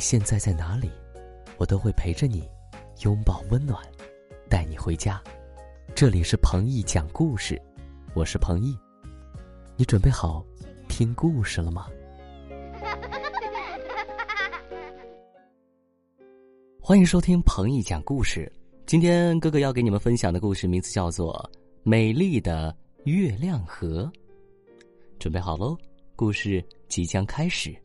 现在在哪里，我都会陪着你，拥抱温暖，带你回家。这里是彭毅讲故事，我是彭毅，你准备好听故事了吗？欢迎收听彭毅讲故事。今天哥哥要给你们分享的故事名字叫做《美丽的月亮河》。准备好喽，故事即将开始。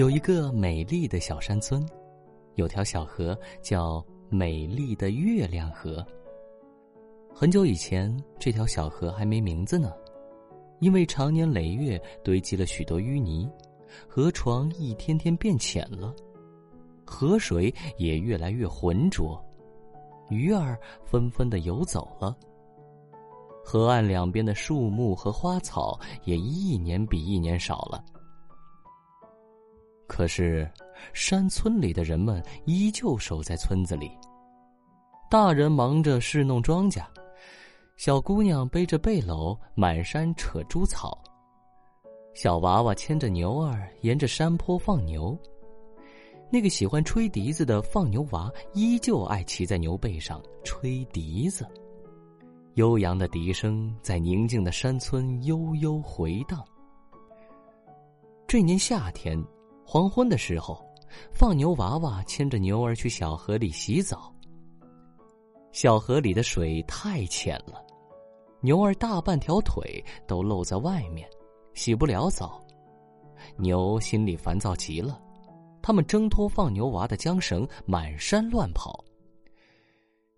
有一个美丽的小山村，有条小河叫美丽的月亮河。很久以前，这条小河还没名字呢，因为常年累月堆积了许多淤泥，河床一天天变浅了，河水也越来越浑浊，鱼儿纷纷的游走了。河岸两边的树木和花草也一年比一年少了。可是，山村里的人们依旧守在村子里。大人忙着侍弄庄稼，小姑娘背着背篓满山扯猪草，小娃娃牵着牛儿沿着山坡放牛。那个喜欢吹笛子的放牛娃依旧爱骑在牛背上吹笛子，悠扬的笛声在宁静的山村悠悠回荡。这年夏天。黄昏的时候，放牛娃娃牵着牛儿去小河里洗澡。小河里的水太浅了，牛儿大半条腿都露在外面，洗不了澡。牛心里烦躁极了，他们挣脱放牛娃的缰绳，满山乱跑。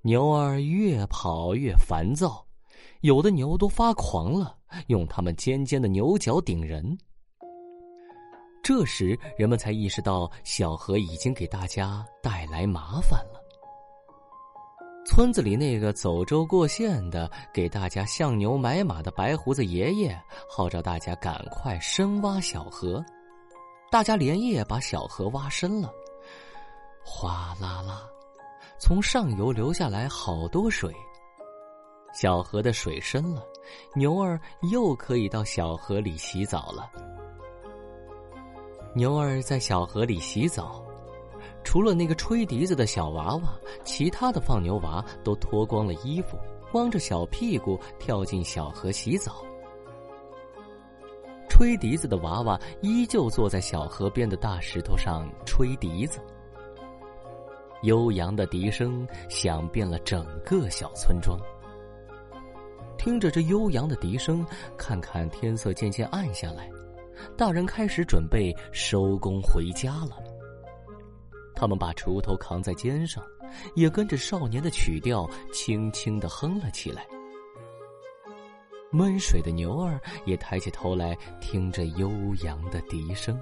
牛儿越跑越烦躁，有的牛都发狂了，用它们尖尖的牛角顶人。这时，人们才意识到小河已经给大家带来麻烦了。村子里那个走州过县的、给大家相牛买马的白胡子爷爷，号召大家赶快深挖小河。大家连夜把小河挖深了，哗啦啦，从上游流下来好多水。小河的水深了，牛儿又可以到小河里洗澡了。牛儿在小河里洗澡，除了那个吹笛子的小娃娃，其他的放牛娃都脱光了衣服，光着小屁股跳进小河洗澡。吹笛子的娃娃依旧坐在小河边的大石头上吹笛子，悠扬的笛声响遍了整个小村庄。听着这悠扬的笛声，看看天色渐渐暗下来。大人开始准备收工回家了。他们把锄头扛在肩上，也跟着少年的曲调轻轻的哼了起来。闷水的牛儿也抬起头来，听着悠扬的笛声。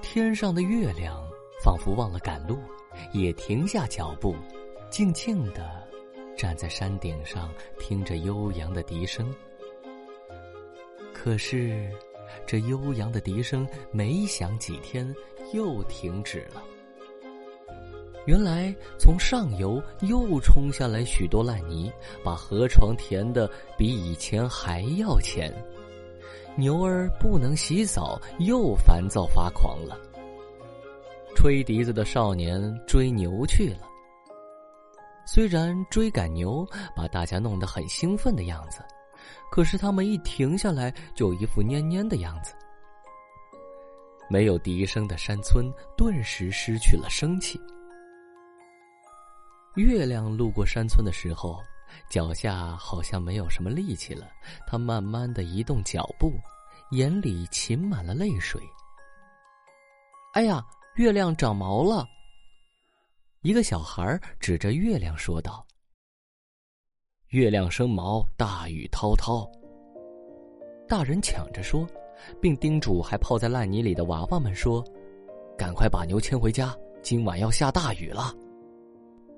天上的月亮仿佛忘了赶路，也停下脚步，静静的站在山顶上，听着悠扬的笛声。可是，这悠扬的笛声没响几天，又停止了。原来，从上游又冲下来许多烂泥，把河床填的比以前还要浅。牛儿不能洗澡，又烦躁发狂了。吹笛子的少年追牛去了。虽然追赶牛把大家弄得很兴奋的样子。可是他们一停下来，就一副蔫蔫的样子。没有笛声的山村顿时失去了生气。月亮路过山村的时候，脚下好像没有什么力气了。他慢慢的移动脚步，眼里噙满了泪水。哎呀，月亮长毛了！一个小孩指着月亮说道。月亮生毛，大雨滔滔。大人抢着说，并叮嘱还泡在烂泥里的娃娃们说：“赶快把牛牵回家，今晚要下大雨了。”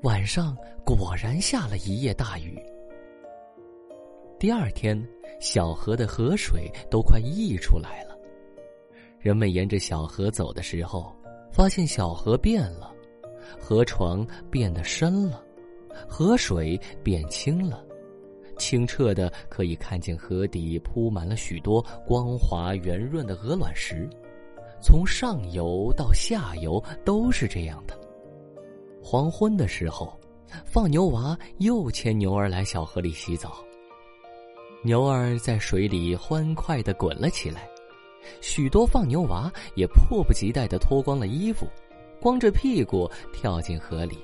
晚上果然下了一夜大雨。第二天，小河的河水都快溢出来了。人们沿着小河走的时候，发现小河变了，河床变得深了。河水变清了，清澈的可以看见河底铺满了许多光滑圆润的鹅卵石，从上游到下游都是这样的。黄昏的时候，放牛娃又牵牛儿来小河里洗澡。牛儿在水里欢快的滚了起来，许多放牛娃也迫不及待的脱光了衣服，光着屁股跳进河里。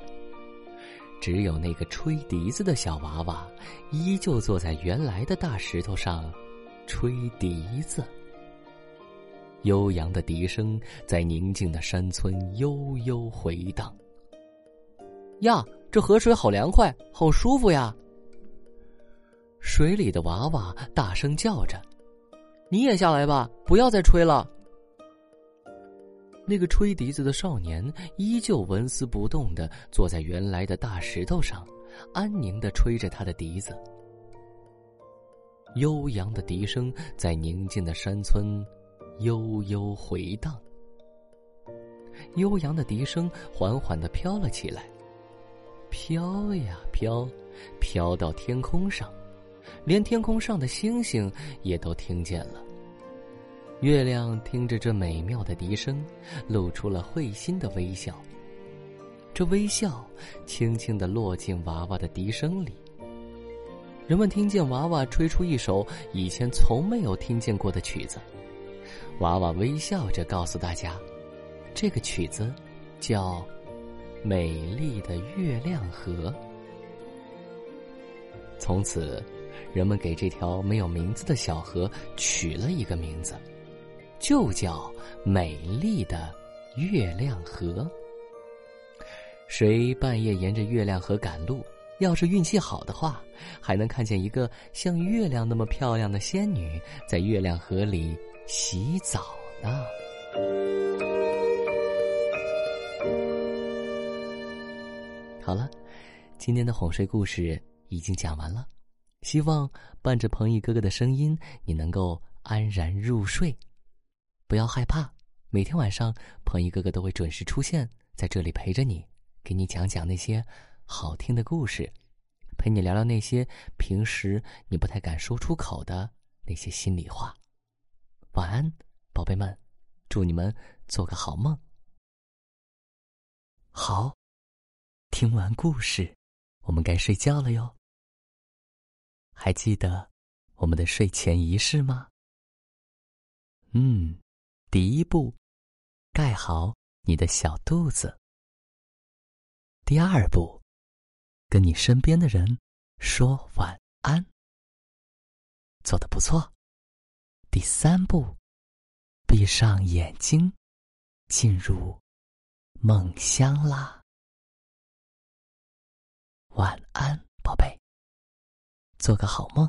只有那个吹笛子的小娃娃，依旧坐在原来的大石头上，吹笛子。悠扬的笛声在宁静的山村悠悠回荡。呀，这河水好凉快，好舒服呀！水里的娃娃大声叫着：“你也下来吧，不要再吹了。”那个吹笛子的少年依旧纹丝不动的坐在原来的大石头上，安宁的吹着他的笛子。悠扬的笛声在宁静的山村悠悠回荡。悠扬的笛声缓缓的飘了起来，飘呀飘，飘到天空上。连天空上的星星也都听见了。月亮听着这美妙的笛声，露出了会心的微笑。这微笑轻轻的落进娃娃的笛声里。人们听见娃娃吹出一首以前从没有听见过的曲子。娃娃微笑着告诉大家：“这个曲子叫《美丽的月亮河》。”从此。人们给这条没有名字的小河取了一个名字，就叫“美丽的月亮河”。谁半夜沿着月亮河赶路，要是运气好的话，还能看见一个像月亮那么漂亮的仙女在月亮河里洗澡呢。好了，今天的哄睡故事已经讲完了。希望伴着彭毅哥哥的声音，你能够安然入睡，不要害怕。每天晚上，彭毅哥哥都会准时出现在这里陪着你，给你讲讲那些好听的故事，陪你聊聊那些平时你不太敢说出口的那些心里话。晚安，宝贝们，祝你们做个好梦。好，听完故事，我们该睡觉了哟。还记得我们的睡前仪式吗？嗯，第一步，盖好你的小肚子。第二步，跟你身边的人说晚安。做的不错。第三步，闭上眼睛，进入梦乡啦。晚安，宝贝。做个好梦。